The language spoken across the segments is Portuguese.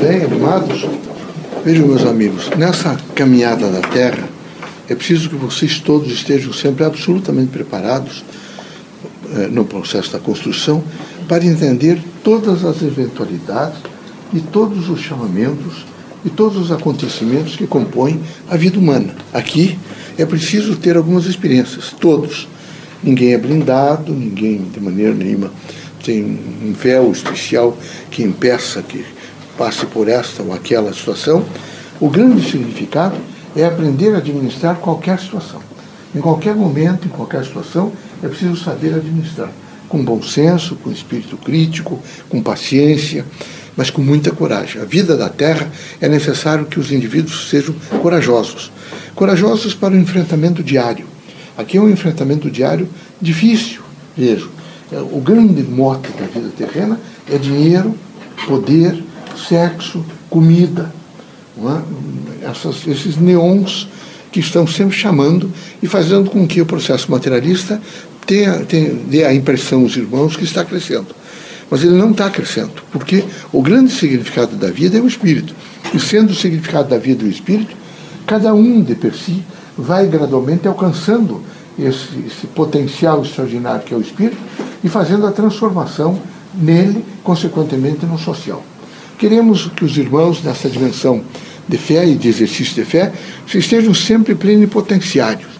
Bem, amados, vejam, meus amigos, nessa caminhada da Terra, é preciso que vocês todos estejam sempre absolutamente preparados eh, no processo da construção para entender todas as eventualidades e todos os chamamentos e todos os acontecimentos que compõem a vida humana. Aqui é preciso ter algumas experiências, todos. Ninguém é blindado, ninguém de maneira nenhuma tem um véu especial que impeça que passe por esta ou aquela situação. O grande significado é aprender a administrar qualquer situação. Em qualquer momento, em qualquer situação, é preciso saber administrar. Com bom senso, com espírito crítico, com paciência, mas com muita coragem. A vida da Terra é necessário que os indivíduos sejam corajosos. Corajosos para o enfrentamento diário. Aqui é um enfrentamento diário difícil, vejo. É, o grande mote da vida terrena é dinheiro, poder, sexo, comida. É? Essas, esses neons que estão sempre chamando e fazendo com que o processo materialista tenha, tenha, dê a impressão aos irmãos que está crescendo. Mas ele não está crescendo, porque o grande significado da vida é o espírito. E sendo o significado da vida o espírito, cada um de per si vai gradualmente alcançando esse, esse potencial extraordinário que é o espírito e fazendo a transformação nele, consequentemente no social. Queremos que os irmãos, nessa dimensão de fé e de exercício de fé, estejam sempre plenipotenciários.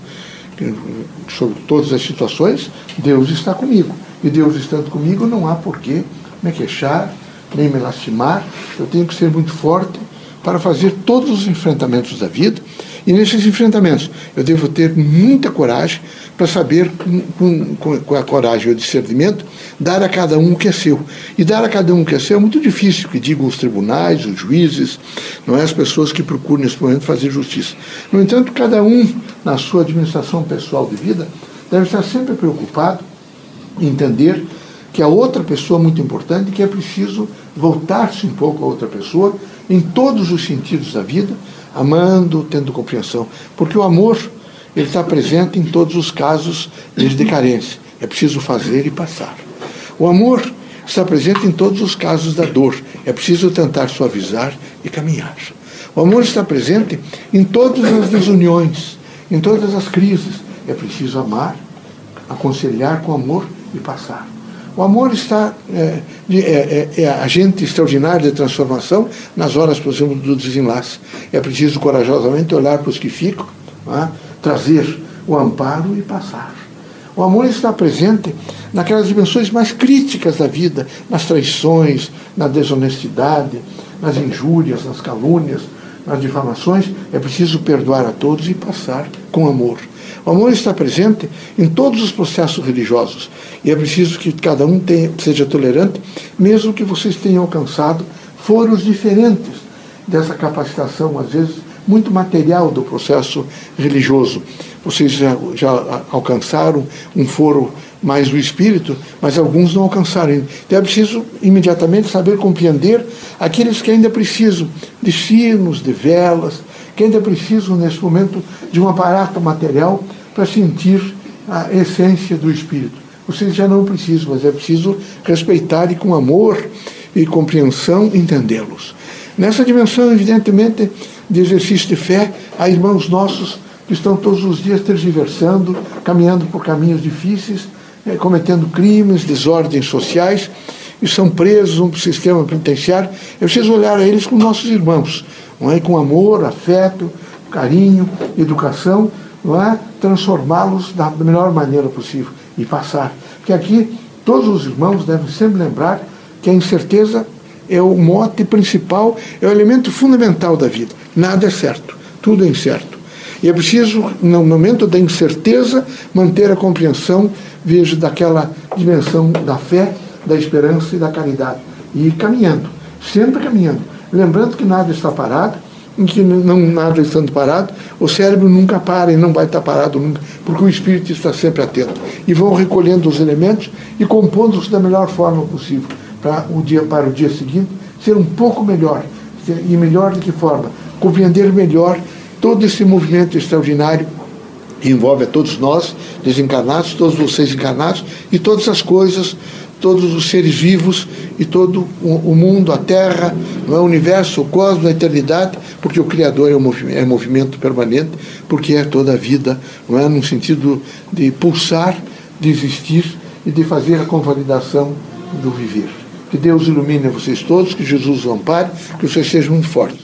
Sobre todas as situações, Deus está comigo. E Deus estando comigo, não há por que me queixar, nem me lastimar. Eu tenho que ser muito forte para fazer todos os enfrentamentos da vida e nesses enfrentamentos, eu devo ter muita coragem para saber, com, com, com, a coragem e o discernimento, dar a cada um o que é seu. E dar a cada um o que é seu é muito difícil, que digam os tribunais, os juízes, não é as pessoas que procuram nesse momento fazer justiça. No entanto, cada um, na sua administração pessoal de vida, deve estar sempre preocupado em entender que a outra pessoa é muito importante, que é preciso voltar-se um pouco a outra pessoa em todos os sentidos da vida, amando, tendo compreensão. Porque o amor, ele está presente em todos os casos de carência. É preciso fazer e passar. O amor está presente em todos os casos da dor. É preciso tentar suavizar e caminhar. O amor está presente em todas as desuniões, em todas as crises. É preciso amar, aconselhar com amor e passar. O amor está é, é, é, é agente extraordinário de transformação nas horas, por exemplo, do desenlace. É preciso corajosamente olhar para os que ficam, é? trazer o amparo e passar. O amor está presente naquelas dimensões mais críticas da vida, nas traições, na desonestidade, nas injúrias, nas calúnias, nas difamações. É preciso perdoar a todos e passar com amor. O amor está presente em todos os processos religiosos e é preciso que cada um tenha, seja tolerante, mesmo que vocês tenham alcançado foros diferentes dessa capacitação, às vezes muito material do processo religioso. Vocês já, já alcançaram um foro mais do espírito, mas alguns não alcançaram. Então é preciso imediatamente saber compreender aqueles que ainda precisam de sinos, de velas, que ainda precisam, nesse momento, de um aparato material para sentir a essência do Espírito. Vocês já não precisam, mas é preciso respeitar e com amor e compreensão entendê-los. Nessa dimensão, evidentemente, de exercício de fé, há irmãos nossos que estão todos os dias tergiversando, caminhando por caminhos difíceis, eh, cometendo crimes, desordens sociais, e são presos no sistema penitenciário. É preciso olhar a eles como nossos irmãos, não é? com amor, afeto, carinho, educação, não é? transformá-los da melhor maneira possível e passar. Porque aqui todos os irmãos devem sempre lembrar que a incerteza é o mote principal, é o elemento fundamental da vida. Nada é certo, tudo é incerto. E é preciso, no momento da incerteza, manter a compreensão, veja, daquela dimensão da fé, da esperança e da caridade. E ir caminhando, sempre caminhando. Lembrando que nada está parado, em que não nada estando parado, o cérebro nunca para e não vai estar parado nunca, porque o espírito está sempre atento. E vão recolhendo os elementos e compondo-os da melhor forma possível, para o dia, para o dia seguinte ser um pouco melhor. E melhor de que forma? Compreender melhor todo esse movimento extraordinário que envolve a todos nós, desencarnados, todos vocês encarnados, e todas as coisas todos os seres vivos e todo o mundo, a Terra, é? o universo, o cosmos, a eternidade, porque o Criador é, um movimento, é movimento permanente, porque é toda a vida, não é? no sentido de pulsar, de existir e de fazer a convalidação do viver. Que Deus ilumine vocês todos, que Jesus ampare, que vocês sejam muito fortes.